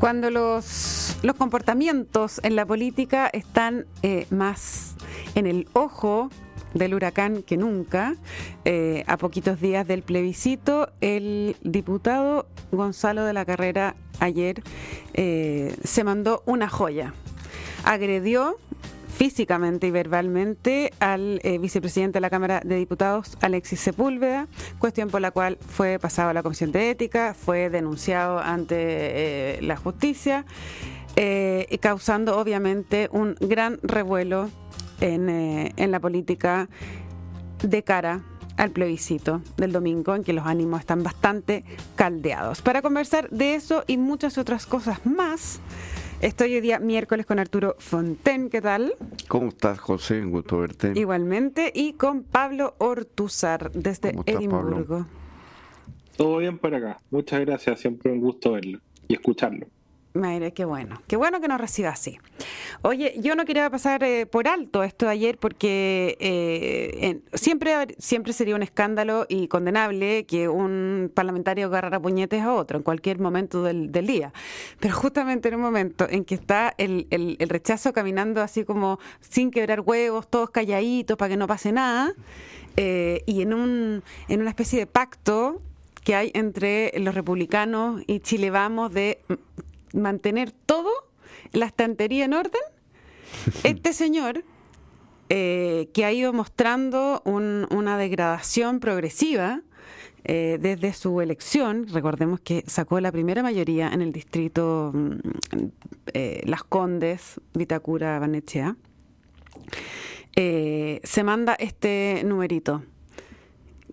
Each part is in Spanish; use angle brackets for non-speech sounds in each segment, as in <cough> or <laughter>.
Cuando los, los comportamientos en la política están eh, más en el ojo del huracán que nunca, eh, a poquitos días del plebiscito, el diputado Gonzalo de la Carrera ayer eh, se mandó una joya. Agredió físicamente y verbalmente al eh, vicepresidente de la Cámara de Diputados, Alexis Sepúlveda, cuestión por la cual fue pasado a la Comisión de Ética, fue denunciado ante eh, la justicia, eh, causando obviamente un gran revuelo en, en la política de cara al plebiscito del domingo, en que los ánimos están bastante caldeados. Para conversar de eso y muchas otras cosas más, Estoy hoy día miércoles con Arturo Fonten, ¿qué tal? ¿Cómo estás, José? Un gusto verte. Igualmente, y con Pablo Ortuzar, desde Edimburgo. Todo bien por acá. Muchas gracias, siempre un gusto verlo y escucharlo. Madre, qué bueno. Qué bueno que nos reciba así. Oye, yo no quería pasar eh, por alto esto de ayer porque eh, siempre, siempre sería un escándalo y condenable que un parlamentario agarrara puñetes a otro en cualquier momento del, día. Pero justamente en un momento en que está el, rechazo caminando así como sin quebrar huevos, todos calladitos para que no pase nada, eh, y en, un, en una especie de pacto que hay entre los republicanos y Chile Vamos de mantener todo, la estantería en orden, <laughs> este señor eh, que ha ido mostrando una degradación progresiva eh, desde su elección, recordemos que sacó la primera mayoría en el distrito mm, eh, Las Condes, Vitacura, Banechea, se manda este numerito.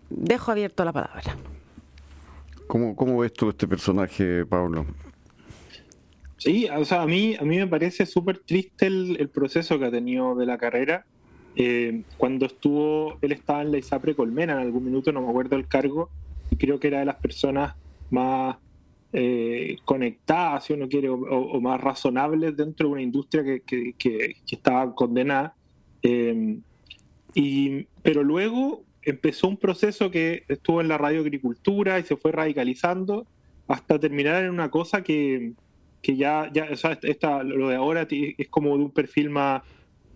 Dejo abierto la palabra. ¿Cómo, cómo ves tú este personaje, Pablo? Sí, o sea, a mí, a mí me parece súper triste el, proceso que ha tenido de la carrera. Eh, cuando estuvo, él estaba en la ISAPRE Colmena en algún minuto, no me acuerdo el cargo, y creo que era de las personas más eh, conectadas, si uno quiere, o, más razonables dentro de una industria que, que, estaba condenada. Eh, y, pero luego empezó un proceso que estuvo en la radioagricultura y se fue radicalizando hasta terminar en una cosa que, que ya, ya o sea, esta, lo de ahora es como de un perfil más,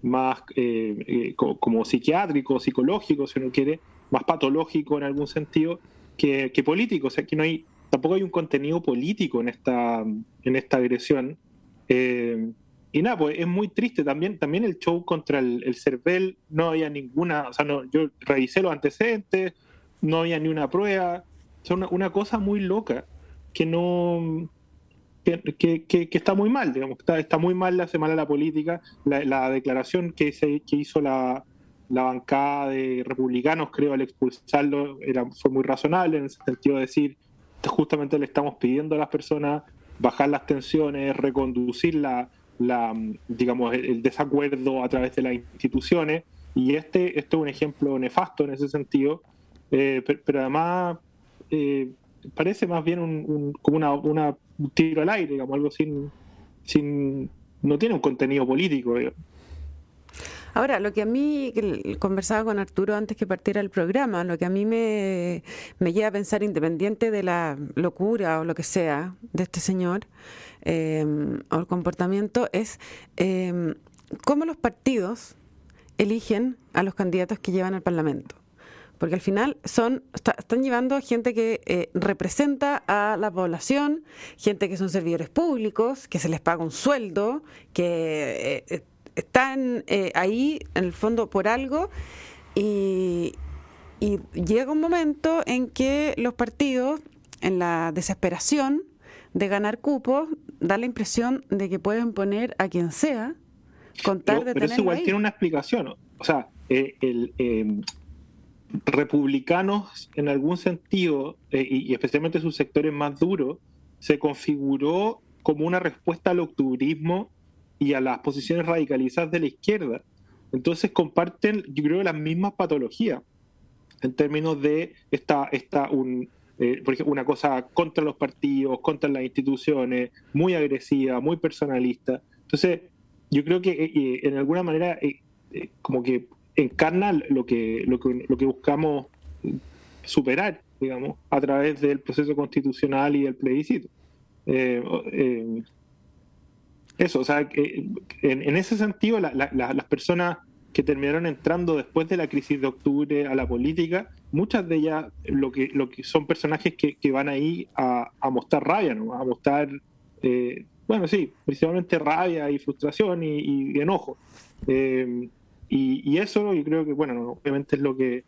más eh, eh, como, psiquiátrico, psicológico, si uno quiere, más patológico en algún sentido que, político. O sea, que no hay, tampoco hay un contenido político en esta, en esta agresión. Eh, y nada, pues es muy triste también, también el show contra el, el CERVEL, no había ninguna, o sea, no, yo revisé los antecedentes, no había ni una prueba, o una, una cosa muy loca que no, que, está muy mal, digamos, está, muy mal, hace mal a la política. La, declaración que, hizo la, bancada de republicanos, creo, al expulsarlo, era, fue muy razonable en el sentido de decir, justamente le estamos pidiendo a las personas bajar las tensiones, reconducir la, digamos, el, desacuerdo a través de las instituciones. Y este, este es un ejemplo nefasto en ese sentido, eh, pero, además eh, parece más bien un, como una, un tiro al aire, digamos, algo sin, sin no tiene un contenido político. Ahora, lo que a mí, conversaba con Arturo antes que partiera el programa, lo que a mí me, me lleva a pensar, independiente de la locura o lo que sea de este señor, eh, o el comportamiento, es eh, cómo los partidos eligen a los candidatos que llevan al Parlamento porque al final son están llevando gente que eh, representa a la población, gente que son servidores públicos, que se les paga un sueldo, que eh, están eh, ahí en el fondo por algo y, y llega un momento en que los partidos, en la desesperación de ganar cupos, da la impresión de que pueden poner a quien sea contar de pero eso igual tiene una explicación. O sea, el, republicanos en algún sentido, eh, y, especialmente sus sectores más duros, se configuró como una respuesta al octubrismo y a las posiciones radicalizadas de la izquierda. Entonces comparten, yo creo, las mismas patologías en términos de esta, esta un, eh, por ejemplo, una cosa contra los partidos, contra las instituciones, muy agresiva, muy personalista. Entonces, yo creo que eh, en alguna manera, como que encarna lo que, lo que, lo que buscamos superar, digamos, a través del proceso constitucional y del plebiscito. Eh, eh, eso, o sea, en, ese sentido, las personas que terminaron entrando después de la crisis de octubre a la política, muchas de ellas lo que, lo que son personajes que, van ahí a, mostrar rabia, ¿no? a mostrar, eh, bueno, sí, principalmente rabia y frustración y, enojo. Y, eso yo creo que, bueno, obviamente es lo que,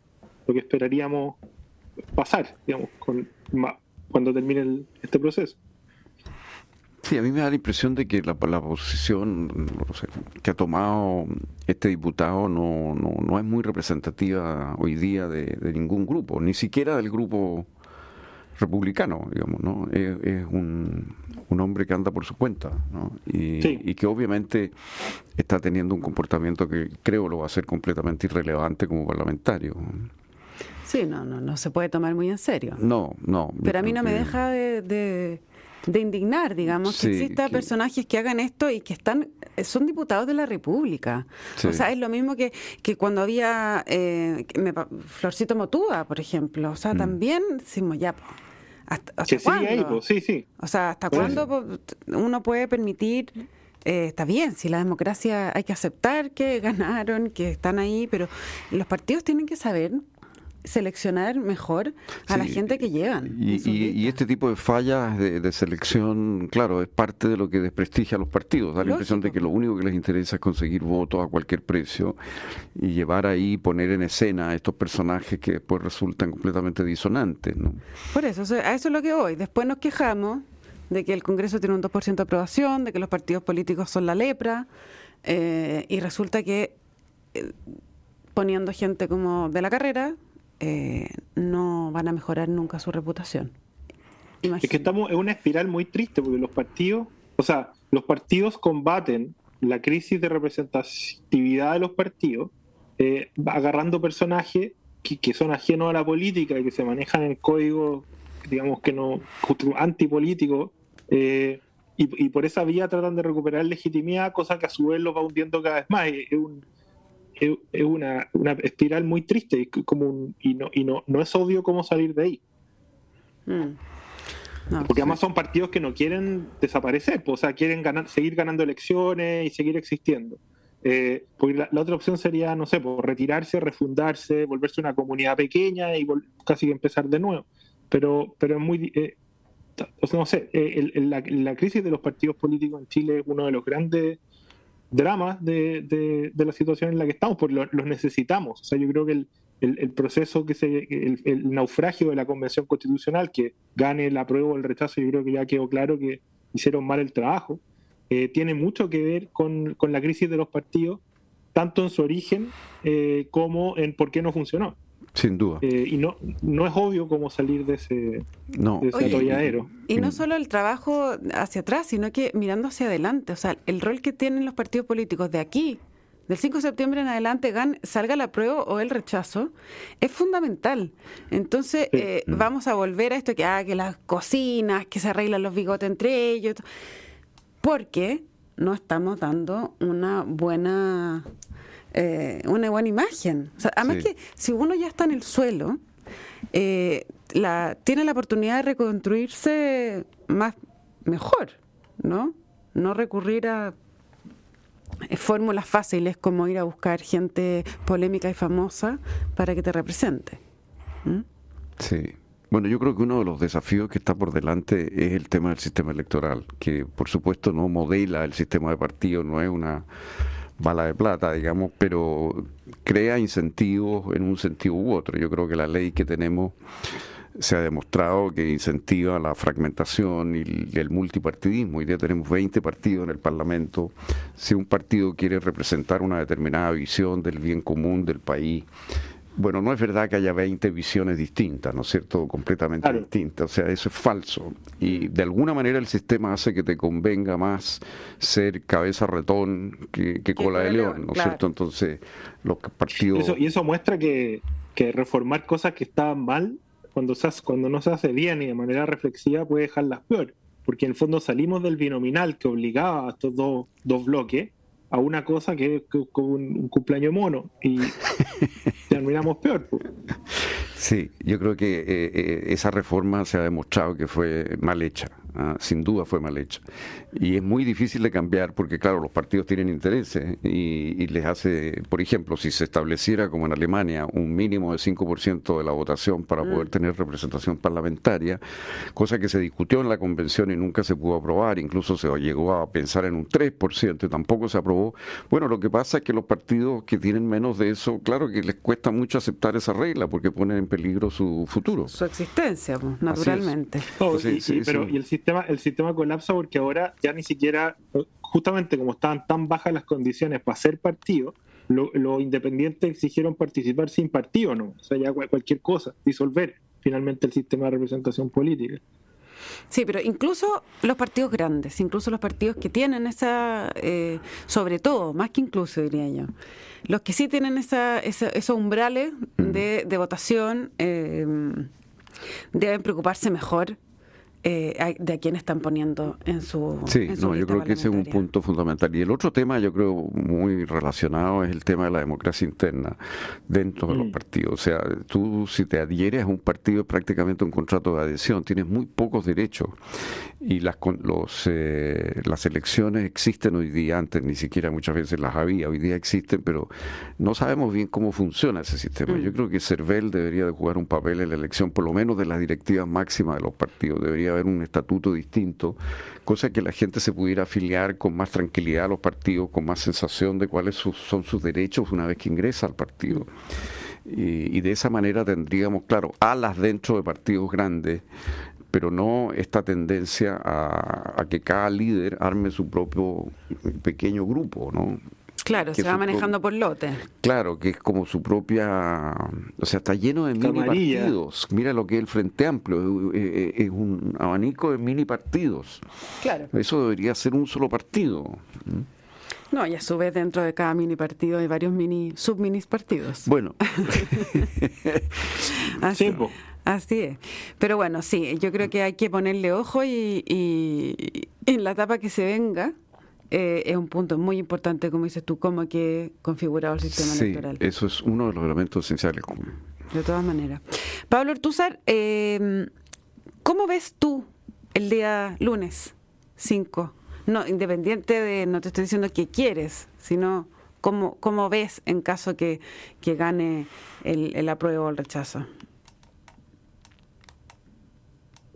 lo que esperaríamos pasar, digamos, con, cuando termine este proceso. Sí, a mí me da la impresión de que la, posición que ha tomado este diputado no, no, no, es muy representativa hoy día de, ningún grupo, ni siquiera del grupo republicano, digamos, ¿no? Es, un, un, hombre que anda por su cuenta, ¿no? Y, y, que obviamente está teniendo un comportamiento que creo lo va a hacer completamente irrelevante como parlamentario. Sí, no, no, no se puede tomar muy en serio. No, no. Pero a mí no me deja de de indignar, digamos, que exista personajes que hagan esto y que están son diputados de la República. O sea, es lo mismo que, que cuando había eh, Florcito Motúa, por ejemplo. O sea, mm. también decimos ya. ¿Hasta, cuándo? sí, sí. O sea, ¿hasta cuándo uno puede permitir eh, está bien, si la democracia hay que aceptar que ganaron, que están ahí, pero los partidos tienen que saber seleccionar mejor a la gente que llegan. Y, este tipo de fallas de, selección, claro, es parte de lo que desprestigia a los partidos. Da la impresión de que lo único que les interesa es conseguir votos a cualquier precio y llevar ahí, poner en escena a estos personajes que después resultan completamente disonantes. ¿no? Por eso, a eso es lo que voy. Después nos quejamos de que el Congreso tiene un 2% de aprobación, de que los partidos políticos son la lepra, eh, y resulta que eh, poniendo gente como de la carrera, eh, no van a mejorar nunca su reputación. Es que estamos en una espiral muy triste porque los partidos, o sea, los partidos combaten la crisis de representatividad de los partidos eh, agarrando personajes que, son ajenos a la política y que se manejan en códigos, digamos que no, antipolíticos, eh, y, por esa vía tratan de recuperar legitimidad, cosa que a su vez los va hundiendo cada vez más. Es un, es, una, una, espiral muy triste y, como y, no, y no, no es obvio cómo salir de ahí. Mm. porque además son partidos que no quieren desaparecer, pues, o sea, quieren ganar, seguir ganando elecciones y seguir existiendo. Eh, porque la, otra opción sería, no sé, pues, retirarse, refundarse, volverse una comunidad pequeña y casi que empezar de nuevo. Pero, pero es muy. Eh, no sé, eh, la, la, crisis de los partidos políticos en Chile es uno de los grandes dramas de, de, la situación en la que estamos, porque los necesitamos. O sea, yo creo que el, el, proceso, que se, el, naufragio de la Convención Constitucional, que gane el apruebo o el rechazo, yo creo que ya quedó claro que hicieron mal el trabajo, eh, tiene mucho que ver con, con, la crisis de los partidos, tanto en su origen eh, como en por qué no funcionó. Sin duda. Eh, y no, no es obvio cómo salir de ese, no. atolladero. Y, no solo el trabajo hacia atrás, sino que mirando hacia adelante. O sea, el rol que tienen los partidos políticos de aquí, del 5 de septiembre en adelante, salga la prueba o el rechazo, es fundamental. Entonces, eh, mm. vamos a volver a esto que, ah, que las cocinas, que se arreglan los bigotes entre ellos, porque no estamos dando una buena eh, una buena imagen. además que si uno ya está en el suelo, eh, la, tiene la oportunidad de reconstruirse más mejor, ¿no? No recurrir a eh, fórmulas fáciles como ir a buscar gente polémica y famosa para que te represente. Sí. Bueno, yo creo que uno de los desafíos que está por delante es el tema del sistema electoral, que por supuesto no modela el sistema de partido, no es una bala de plata, digamos, pero crea incentivos en un sentido u otro. Yo creo que la ley que tenemos se ha demostrado que incentiva la fragmentación y el multipartidismo. Hoy día tenemos 20 partidos en el Parlamento. Si un partido quiere representar una determinada visión del bien común del país, bueno, no es verdad que haya 20 visiones distintas, ¿no es cierto? Completamente distintas. O sea, eso es falso. Y de alguna manera el sistema hace que te convenga más ser cabeza retón que, cola de león, ¿no es cierto? Entonces, los partidos. y eso muestra que, reformar cosas que estaban mal, cuando, se cuando no se hace bien y de manera reflexiva, puede dejarlas peor. Porque en el fondo salimos del binominal que obligaba a estos dos, dos bloques a una cosa que es como un, cumpleaños mono y <laughs> terminamos peor. Sí, yo creo que eh, eh, esa reforma se ha demostrado que fue mal hecha ¿ah? sin duda fue mal hecha. Y es muy difícil de cambiar porque, claro, los partidos tienen intereses y, les hace, por ejemplo, si se estableciera como en Alemania un mínimo de 5% de la votación para poder mm. tener representación parlamentaria, cosa que se discutió en la convención y nunca se pudo aprobar, incluso se llegó a pensar en un 3% y tampoco se aprobó. Bueno, lo que pasa es que los partidos que tienen menos de eso, claro que les cuesta mucho aceptar esa regla porque ponen en peligro su futuro. Su existencia, pues, naturalmente. Oh, pero y el el sistema colapsa porque ahora ya ni siquiera, justamente como estaban tan bajas las condiciones para ser partido, los independientes exigieron participar sin partido, ¿no? O sea, ya cualquier cosa, disolver finalmente el sistema de representación política. Sí, pero incluso los partidos grandes, incluso los partidos que tienen esa, eh, sobre todo, más que incluso diría yo, los que sí tienen esa, esos umbrales de, de votación eh, deben preocuparse mejor eh, de a quién están poniendo en su. Sí, no, yo creo que ese es un punto fundamental. Y el otro tema, yo creo, muy relacionado es el tema de la democracia interna dentro de los mm. partidos. O sea, tú, si te adhieres a un partido, es prácticamente un contrato de adhesión, tienes muy pocos derechos. Y las, los, eh, las elecciones existen hoy día, antes ni siquiera muchas veces las había, hoy día existen, pero no sabemos bien cómo funciona ese sistema. Mm. Yo creo que CERVEL debería de jugar un papel en la elección, por lo menos de las directivas máximas de los partidos. Debería haber un estatuto distinto, cosa que la gente se pudiera afiliar con más tranquilidad a los partidos, con más sensación de cuáles son sus derechos una vez que ingresa al partido. Y, de esa manera tendríamos, claro, alas dentro de partidos grandes, pero no esta tendencia a, a, que cada líder arme su propio pequeño grupo, ¿no? Claro, se va manejando por lote. Claro, que es como su propia. O sea, está lleno de mini partidos. Mira lo que es el Frente Amplio, eh, eh, es un abanico de mini partidos. Claro. Eso debería ser un solo partido. No, y a su vez dentro de cada mini partido hay varios mini, subminis partidos. Bueno. <laughs> así, así es. Pero bueno, sí, yo creo que hay que ponerle ojo y, y en la etapa que se venga, eh, es un punto muy importante, como dices tú, cómo que configurado el sistema sí, electoral. Eso es uno de los elementos esenciales. De todas maneras. Pablo Ortúzar, eh, ¿cómo ves tú el día lunes 5? No, independiente de, no te estoy diciendo que quieres, sino cómo, cómo ves en caso que, que gane el, el apruebo o el rechazo.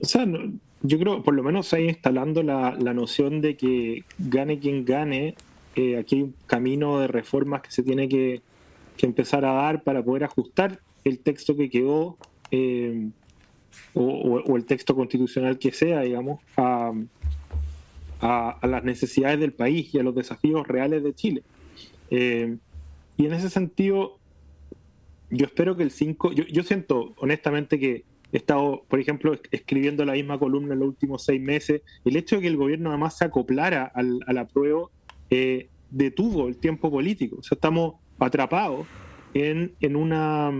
O sea, no, yo creo, por lo menos ahí instalando la, la noción de que gane quien gane, eh, aquí hay un camino de reformas que se tiene que, empezar a dar para poder ajustar el texto que quedó eh, o, el texto constitucional que sea, digamos, a, a, las necesidades del país y a los desafíos reales de Chile. Eh, y en ese sentido, yo espero que el 5, yo, yo siento honestamente que he estado, por ejemplo, escribiendo la misma columna en los últimos seis meses, el hecho de que el gobierno además se acoplara al, al apruebo eh, detuvo el tiempo político. O sea, estamos atrapados en, en una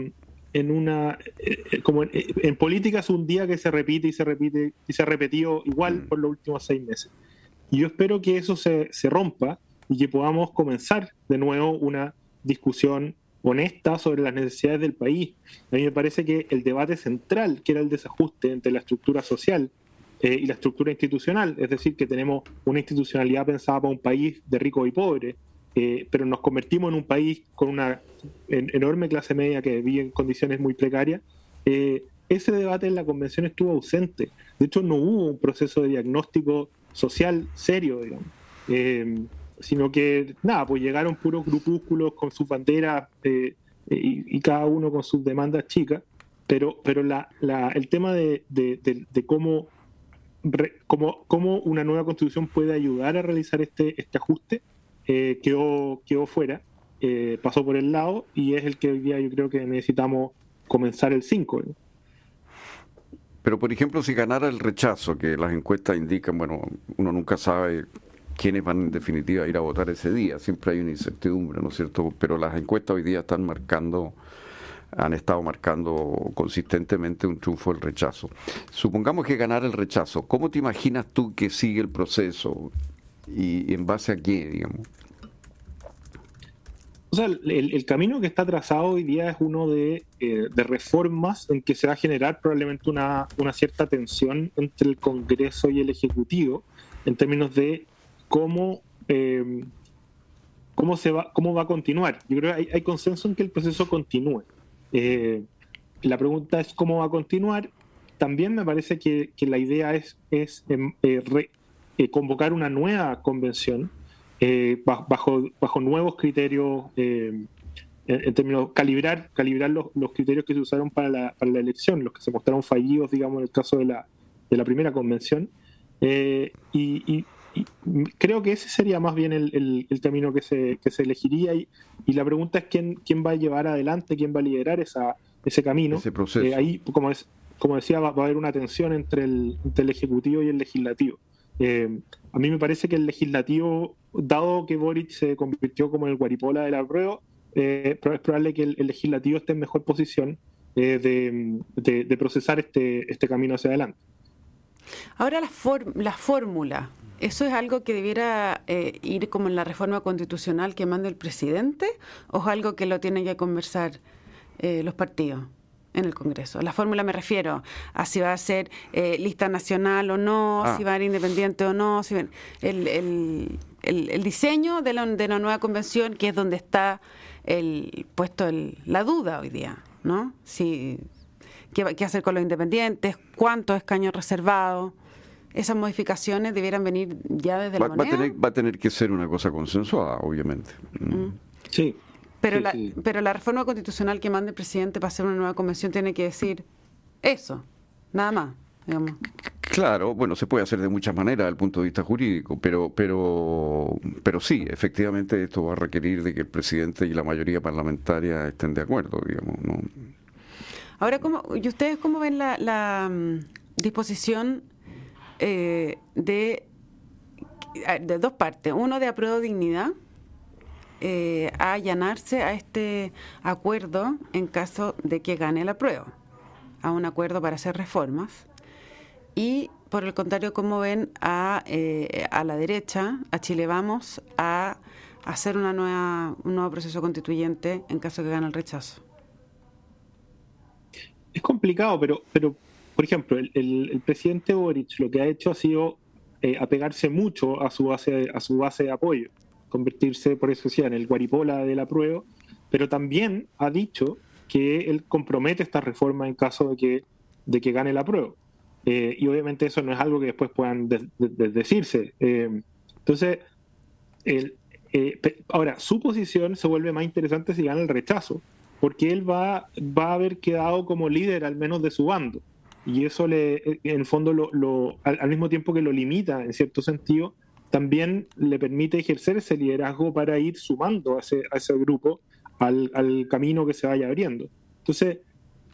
en una eh, como en, política es un día que se repite y se repite y se ha repetido igual mm. por los últimos seis meses. Y yo espero que eso se, se rompa y que podamos comenzar de nuevo una discusión honesta sobre las necesidades del país. A mí me parece que el debate central, que era el desajuste entre la estructura social eh, y la estructura institucional, es decir, que tenemos una institucionalidad pensada para un país de rico y pobre, eh, pero nos convertimos en un país con una enorme clase media que vive en condiciones muy precarias, eh, ese debate en la convención estuvo ausente. De hecho, no hubo un proceso de diagnóstico social serio, digamos sino que, nada, pues llegaron puros grupúsculos con sus banderas eh, y, cada uno con sus demandas chicas, pero, pero la, la, el tema de, de, cómo, cómo, cómo, una nueva constitución puede ayudar a realizar este, este ajuste eh, quedó, quedó fuera, eh, pasó por el lado y es el que hoy día yo creo que necesitamos comenzar el 5. Pero, por ejemplo, si ganara el rechazo, que las encuestas indican, bueno, uno nunca sabe quiénes van en definitiva a ir a votar ese día. Siempre hay una incertidumbre, ¿no es cierto? Pero las encuestas hoy día están marcando, han estado marcando consistentemente un triunfo del rechazo. Supongamos que ganara el rechazo, ¿cómo te imaginas tú que sigue el proceso y, en base a qué, digamos? O sea, el, camino que está trazado hoy día es uno de, eh, reformas en que se va a generar probablemente una, cierta tensión entre el Congreso y el Ejecutivo en términos de cómo, eh, cómo, se va, cómo va a continuar. Yo creo que hay, consenso en que el proceso continúe. Eh, la pregunta es cómo va a continuar. También me parece que, la idea es, em, convocar una nueva convención eh, bajo, nuevos criterios, eh, en, términos calibrar, calibrar los, criterios que se usaron para la, elección, los que se mostraron fallidos, digamos, en el caso de la, de la primera convención. Eh, y, creo que ese sería más bien el, el, camino que se, que se elegiría. Y, y, la pregunta es quién, quién va a llevar adelante, quién va a liderar esa, ese camino. Ese proceso. ahí, como, es, como decía, va, a haber una tensión entre el, entre el Ejecutivo y el Legislativo. a mí me parece que el Legislativo dado que Boric se convirtió como el guaripola de la prueba, eh, es probable que el, legislativo esté en mejor posición eh, de, procesar este, este camino hacia adelante. Ahora la, la fórmula, ¿eso es algo que debiera eh, ir como en la reforma constitucional que manda el presidente o es algo que lo tienen que conversar los partidos? en el Congreso. La fórmula me refiero a si va a ser lista nacional o no, ah. si va a ser independiente o no, si el, el, el, diseño de la, de la, nueva convención, que es donde está el, puesto la duda hoy día, ¿no? Si, ¿qué, ¿Qué hacer con los independientes? ¿Cuántos escaños reservados? Esas modificaciones debieran venir ya desde la va, va, a tener, va a tener que ser una cosa consensuada, obviamente. Mm. Sí. Pero, la, pero la reforma constitucional que mande el presidente para hacer una nueva convención tiene que decir eso, nada más. Claro, bueno, se puede hacer de muchas maneras desde el punto de vista jurídico, pero, pero, pero sí, efectivamente esto va a requerir de que el presidente y la mayoría parlamentaria estén de acuerdo, digamos. ¿no? Ahora, ¿cómo, ¿y ustedes cómo ven la, mm, disposición eh, de, de dos partes? Uno de apruebo dignidad eh, a allanarse a este acuerdo en caso de que gane el apruebo, a un acuerdo para hacer reformas y por el contrario, ¿cómo ven a, eh, a la derecha, a Chile Vamos, a hacer una nueva, un nuevo proceso constituyente en caso de que gane el rechazo? Es complicado, pero, pero por ejemplo, el, presidente Boric lo que ha hecho ha sido eh, apegarse mucho a su base a su base de apoyo, convertirse, por eso decía, en el guaripola de la prueba, pero también ha dicho que él compromete esta reforma en caso de que, de que gane la prueba. Eh, y obviamente eso no es algo que después puedan decirse. Eh, entonces, el, ahora, su posición se vuelve más interesante si gana el rechazo, porque él va, va a haber quedado como líder al menos de su bando. Y eso le, en el fondo, lo, al, mismo tiempo que lo limita en cierto sentido, también le permite ejercer ese liderazgo para ir sumando a ese, a ese grupo al, al camino que se vaya abriendo. Entonces,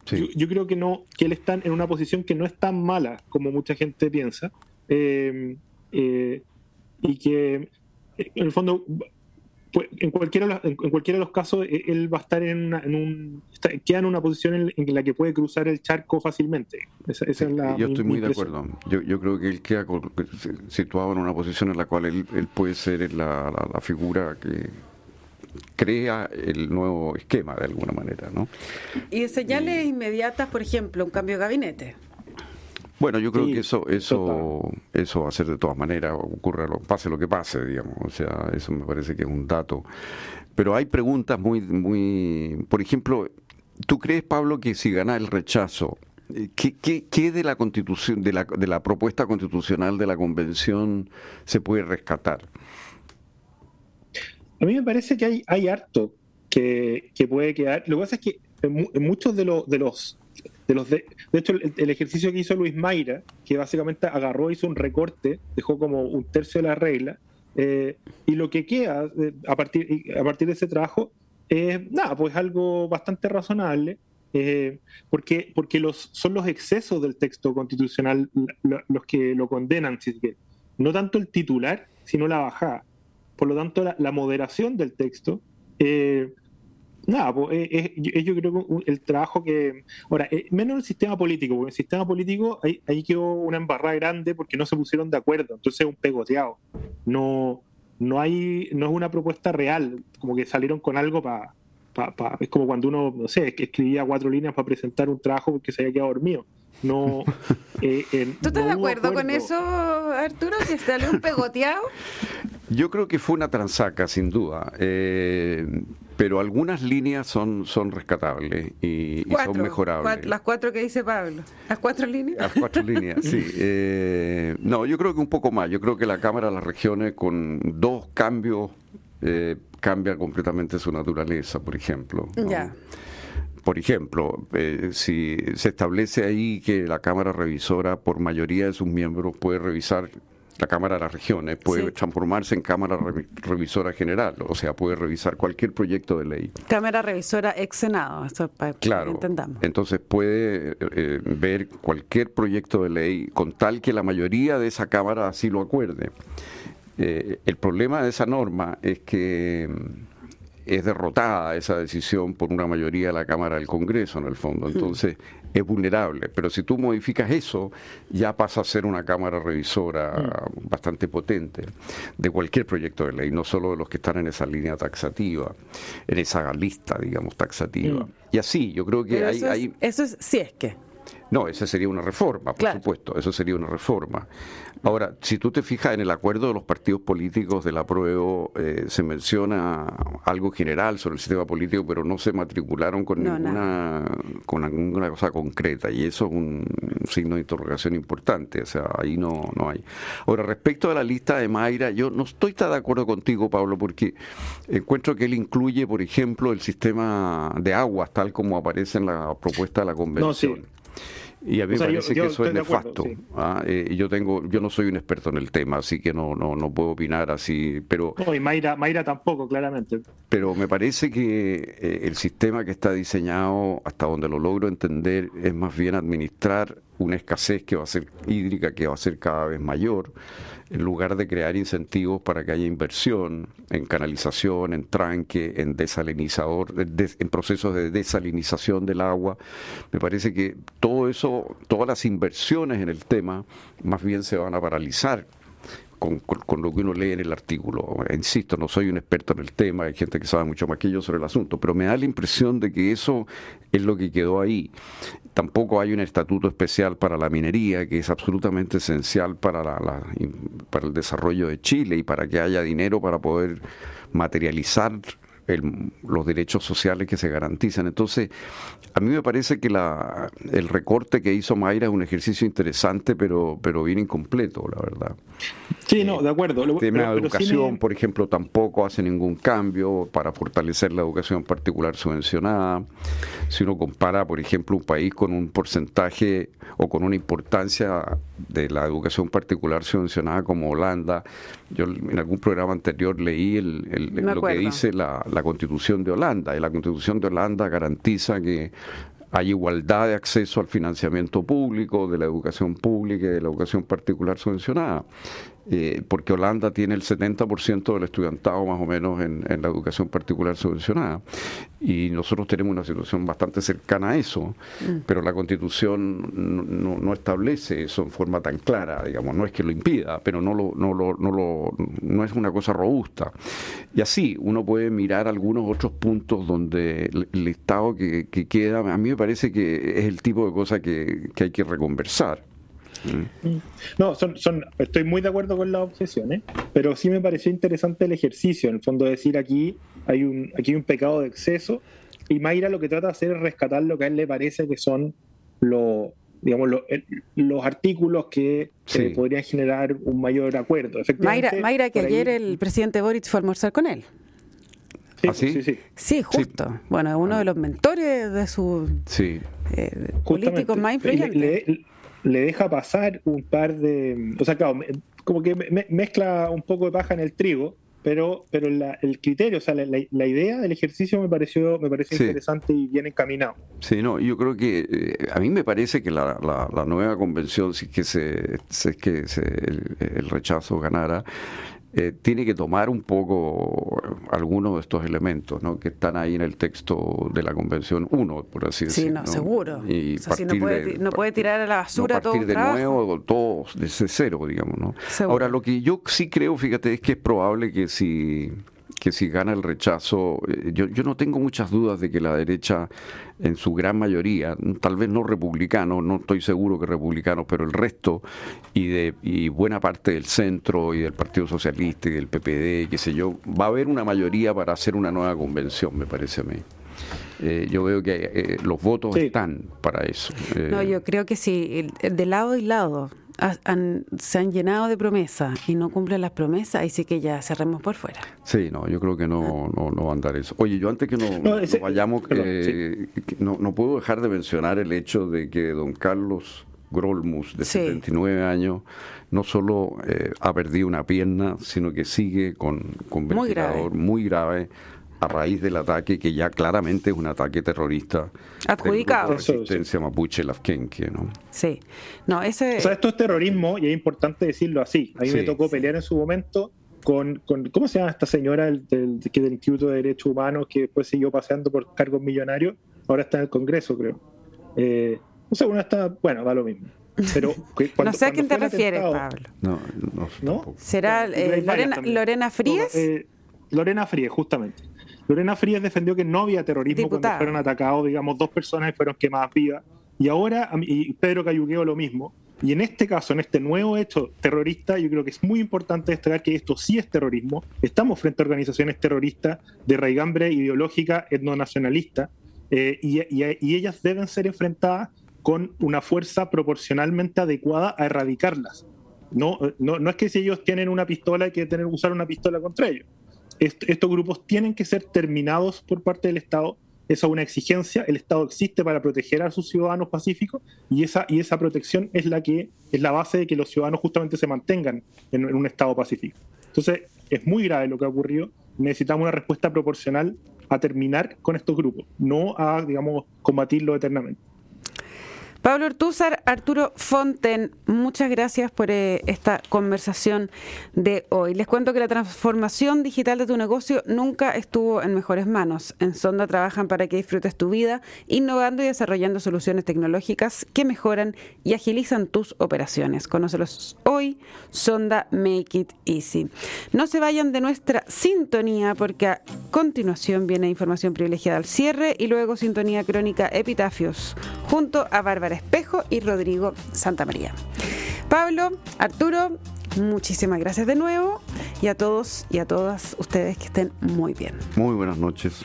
yo, creo que no, que él está en una posición que no es tan mala como mucha gente piensa. Eh, eh, y que en el fondo en cualquiera en cualquiera de los casos e, él va a estar en, un queda en una posición en, la que puede cruzar el charco fácilmente esa, es la, yo estoy muy de acuerdo yo, yo, creo que él queda situado en una posición en la cual él, puede ser la, la figura que crea el nuevo esquema de alguna manera, ¿no? Y señales inmediatas, por ejemplo, un cambio de gabinete. Bueno, yo creo que eso eso eso va a ser de todas maneras, ocurra lo, pase lo que pase, digamos. O sea, eso me parece que es un dato. Pero hay preguntas muy muy, por ejemplo, ¿tú crees Pablo que si gana el rechazo eh, ¿Qué, qué, qué de la constitución, de la, de la propuesta constitucional de la convención se puede rescatar? A mí me parece que hay, hay harto que, puede quedar. Lo que pasa es que en, muchos de, de los de los de, hecho el, ejercicio que hizo Luis Mayra que básicamente agarró hizo un recorte dejó como un tercio de la regla eh, y lo que queda eh, a partir a partir de ese trabajo es nada pues algo bastante razonable eh, porque porque los son los excesos del texto constitucional los que lo condenan no tanto el titular sino la bajada. Por lo tanto, la, moderación del texto, eh, nada, pues, es, yo creo que el trabajo que... Ahora, eh, menos el sistema político, porque el sistema político ahí, quedó una embarrada grande porque no se pusieron de acuerdo, entonces es un pegoteado. No, no hay, no es una propuesta real, como que salieron con algo para es como cuando uno, no sé, que escribía cuatro líneas para presentar un trabajo porque se había quedado dormido. No, <laughs> eh, ¿Tú estás de acuerdo, con eso, Arturo? ¿Que salió un pegoteado? Yo creo que fue una transaca, sin duda. Eh, pero algunas líneas son, son rescatables y, son mejorables. las cuatro que dice Pablo. ¿Las cuatro líneas? Las cuatro líneas, sí. <laughs> Eh, no, yo creo que un poco más. Yo creo que la Cámara de las Regiones, con dos cambios eh, cambia completamente su naturaleza, por ejemplo. Por ejemplo, eh, si se establece ahí que la Cámara Revisora, por mayoría de sus miembros, puede revisar la Cámara de las Regiones, puede transformarse en Cámara Revisora General, o sea, puede revisar cualquier proyecto de ley. Cámara Revisora ex Senado, eso para claro, entendamos. Entonces puede eh, ver cualquier proyecto de ley con tal que la mayoría de esa Cámara así lo acuerde. Eh, el problema de esa norma es que mm, es derrotada esa decisión por una mayoría de la Cámara del Congreso, en el fondo. Hmm. Entonces, es vulnerable. Pero si tú modificas eso, ya pasa a ser una Cámara revisora hmm. bastante potente de cualquier proyecto de ley, no solo de los que están en esa línea taxativa, en esa lista, digamos, taxativa. Hmm. Y así, yo creo que hay, hay... Eso es, si es que... No, esa sería una reforma, por supuesto, eso sería una reforma. Ahora, si tú te fijas en el acuerdo de los partidos políticos del apruebo, eh, se menciona algo general sobre el sistema político, pero no se matricularon con ninguna con ninguna cosa concreta y eso es un signo de interrogación importante, o sea, ahí no, no hay. Ahora, respecto a la lista de Mayra, yo no estoy tan de acuerdo contigo, Pablo, porque encuentro que él incluye, por ejemplo, el sistema de aguas, tal como aparece en la propuesta de la convención. Y a mí me parece que eso es nefasto. ¿ah? Eh, yo tengo, yo no soy un experto en el tema, así que no, no, no puedo opinar así, pero... No, y Mayra, Mayra tampoco, claramente. Pero me parece que eh, el sistema que está diseñado, hasta donde lo logro entender, es más bien administrar una escasez que va a ser hídrica, que va a ser cada vez mayor, en lugar de crear incentivos para que haya inversión en canalización, en tranque, en desalinizador, en procesos de desalinización del agua. Me parece que todo eso, todas las inversiones en el tema, más bien se van a paralizar con, lo que uno lee en el artículo. Insisto, no soy un experto en el tema, hay gente que sabe mucho más que yo sobre el asunto, pero me da la impresión de que eso es lo que quedó ahí. Tampoco hay un estatuto especial para la minería, que es absolutamente esencial para, la, para el desarrollo de Chile y para que haya dinero para poder materializar los derechos sociales que se garantizan. Entonces, a mí me parece que la, el recorte que hizo Mayra es un ejercicio interesante, pero, pero bien incompleto, la verdad. Sí, no, de acuerdo. El tema de educación, por ejemplo, tampoco hace ningún cambio para fortalecer la educación particular subvencionada. Si uno compara, por ejemplo, un país con un porcentaje o con una importancia de la educación particular subvencionada como Holanda, yo en algún programa anterior leí el, lo que dice la, la constitución de Holanda, y la constitución de Holanda garantiza que hay igualdad de acceso al financiamiento público, de la educación pública y de la educación particular subvencionada. Eh, porque Holanda tiene el 70% del estudiantado más o menos en, la educación particular subvencionada. Y nosotros tenemos una situación bastante cercana a eso, mm. pero la constitución no, establece eso en forma tan clara, digamos, no es que lo impida, pero no, lo, no, lo, no, lo, no es una cosa robusta. Y así uno puede mirar algunos otros puntos donde el, Estado que, queda, a mí me parece que es el tipo de cosa que, que hay que reconversar. No, son, son, estoy muy de acuerdo con las objeciones, pero sí me pareció interesante el ejercicio, en el fondo decir aquí hay un, aquí hay un pecado de exceso, y Mayra lo que trata de hacer es rescatar lo que a él le parece que son los digamos, los artículos que podrían generar un mayor acuerdo. Mayra, Mayra, que ayer el presidente Boric fue a almorzar con él. Sí, ¿Ah, sí? sí, sí. justo. Bueno, uno de los mentores de su sí. Eh, políticos más influyentes le deja pasar un par de. O sea, claro, como que mezcla un poco de paja en el trigo, pero, pero el criterio, o sea, la, idea del ejercicio me pareció, me pareció interesante y bien encaminado. Sí, no, yo creo que eh, a mí me parece que la, nueva convención, si es que, se, si es que el, rechazo ganara, eh, tiene que tomar un poco algunos de estos elementos ¿no? que están ahí en el texto de la Convención 1, por así decirlo. Sí, no, seguro. Y no, puede, tirar a la basura no partir de nuevo, todo desde cero, digamos. ¿no? Ahora, lo que yo sí creo, fíjate, es que es probable que si que si gana el rechazo, eh, yo, yo no tengo muchas dudas de que la derecha, en su gran mayoría, tal vez no republicanos, no estoy seguro que republicanos, pero el resto y de y buena parte del centro y del Partido Socialista y del PPD, qué sé yo, va a haber una mayoría para hacer una nueva convención, me parece a mí. Eh, yo veo que eh, los votos están para eso. no, yo creo que sí, de lado y lado se han llenado de promesas y no cumplen las promesas, ahí sí que ya cerremos por fuera. Sí, no, yo creo que no, ah. no, no va a andar eso. Oye, yo antes que no, vayamos, eh, no, no puedo dejar de mencionar el hecho de que don Carlos Grolmus, de 79 años, no solo eh, ha perdido una pierna, sino que sigue con, con ventilador muy grave a raíz del ataque que ya claramente es un ataque terrorista adjudicado resistencia mapuche lafkenque, ¿no? Sí. No, ese O sea, esto es terrorismo y es importante decirlo así. A mí me tocó pelear en su momento con, con, ¿cómo se llama esta señora del, del, del Instituto de Derechos Humanos que después siguió paseando por cargos millonarios? Ahora está en el Congreso, creo. Eh, no sé, una está, bueno, da lo mismo. Pero <laughs> no sé a quién te refieres, Pablo. No, no, ¿No? ¿Será eh, Lorena, Lorena, Fríes? Eh, Lorena Fríes, justamente. Lorena Frías defendió que no había terrorismo cuando fueron atacados, digamos, dos personas y fueron quemadas vivas. Y ahora, y Pedro Cayuqueo lo mismo. Y en este caso, en este nuevo hecho terrorista, yo creo que es muy importante destacar que esto sí es terrorismo. Estamos frente a organizaciones terroristas de raigambre ideológica etnonacionalista eh, y, y, ellas deben ser enfrentadas con una fuerza proporcionalmente adecuada a erradicarlas. No, no, no es que si ellos tienen una pistola hay que tener usar una pistola contra ellos estos grupos tienen que ser terminados por parte del Estado. Esa es una exigencia. El Estado existe para proteger a sus ciudadanos pacíficos y esa, y esa protección es la que es la base de que los ciudadanos justamente se mantengan en, en un Estado pacífico. Entonces, es muy grave lo que ha ocurrido. Necesitamos una respuesta proporcional a terminar con estos grupos, no a, digamos, combatirlo eternamente. Pablo Ortúzar, Arturo Fonten, muchas gracias por eh, esta conversación de hoy. Les cuento que la transformación digital de tu negocio nunca estuvo en mejores manos. En Sonda trabajan para que disfrutes tu vida, innovando y desarrollando soluciones tecnológicas que mejoran y agilizan tus operaciones. Conócelos hoy, Sonda Make It Easy. No se vayan de nuestra sintonía porque a continuación viene información privilegiada al cierre y luego sintonía crónica Epitafios junto a Espejo y Rodrigo Santamaría. Pablo, Arturo, muchísimas gracias de nuevo y a todos y a todas ustedes que estén muy bien. Muy buenas noches.